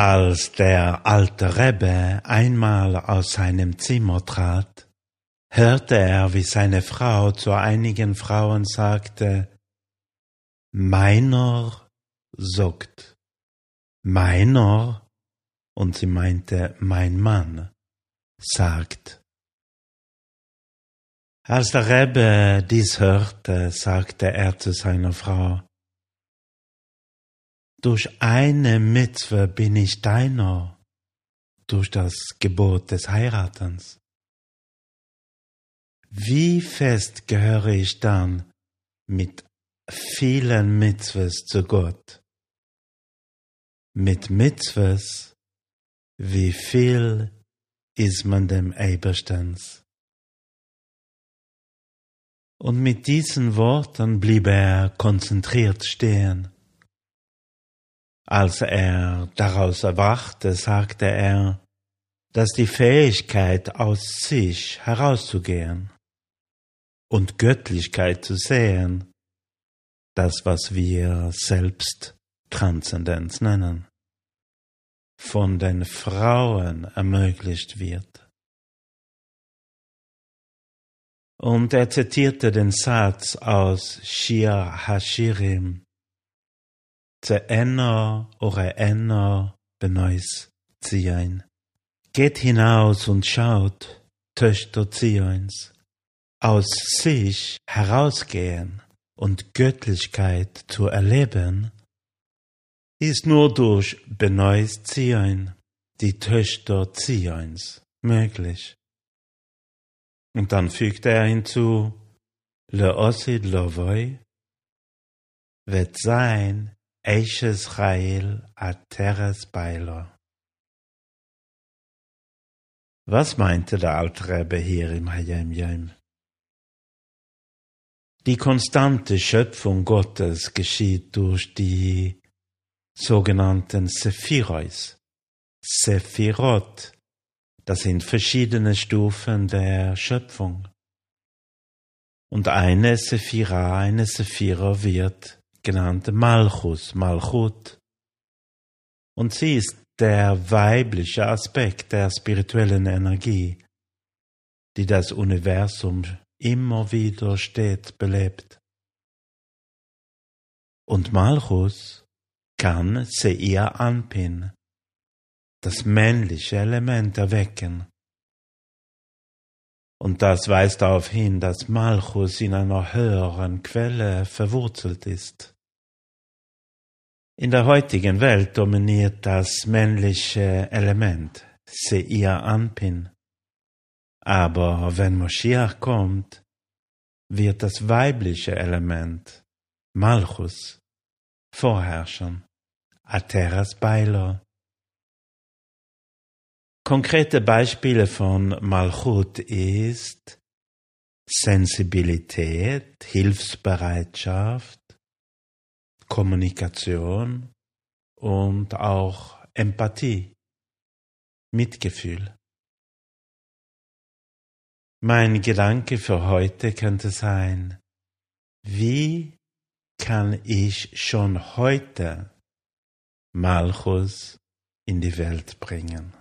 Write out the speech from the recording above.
Als der alte Rebbe einmal aus seinem Zimmer trat, hörte er, wie seine Frau zu einigen Frauen sagte, Meiner sagt, meiner, und sie meinte mein Mann, sagt. Als der Rebbe dies hörte, sagte er zu seiner Frau, durch eine Mitzwe bin ich deiner, durch das Gebot des Heiratens. Wie fest gehöre ich dann mit vielen Mitzwes zu Gott? Mit Mitzwes, wie viel ist man dem Eberstens? Und mit diesen Worten blieb er konzentriert stehen. Als er daraus erwachte, sagte er, dass die Fähigkeit aus sich herauszugehen und Göttlichkeit zu sehen, das, was wir selbst Transzendenz nennen, von den Frauen ermöglicht wird. Und er zitierte den Satz aus Shir Hashirim, Ze'enno ore enno benois Zion. Geht hinaus und schaut, Töchter Zions, aus sich herausgehen und Göttlichkeit zu erleben, ist nur durch Benois Zion, die Töchter Zions, möglich. Und dann fügte er hinzu, Le Osid Lovoi wird sein Eich Israel a Teres Beiler. Was meinte der Altrebbe hier im Hayem Yem? Die konstante Schöpfung Gottes geschieht durch die sogenannten Sephirois. Sephirot, das sind verschiedene Stufen der Schöpfung. Und eine Sephira, eine Sephira wird genannte Malchus, Malchut. Und sie ist der weibliche Aspekt der spirituellen Energie, die das Universum immer wieder steht belebt. Und Malchus kann Seir Anpin, das männliche Element erwecken. Und das weist darauf hin, dass Malchus in einer höheren Quelle verwurzelt ist. In der heutigen Welt dominiert das männliche Element, Seir Anpin. Aber wenn Moschiach kommt, wird das weibliche Element, Malchus, vorherrschen, Ateras Beiler. Konkrete Beispiele von Malchut ist Sensibilität, Hilfsbereitschaft, Kommunikation und auch Empathie, Mitgefühl. Mein Gedanke für heute könnte sein, wie kann ich schon heute Malchus in die Welt bringen?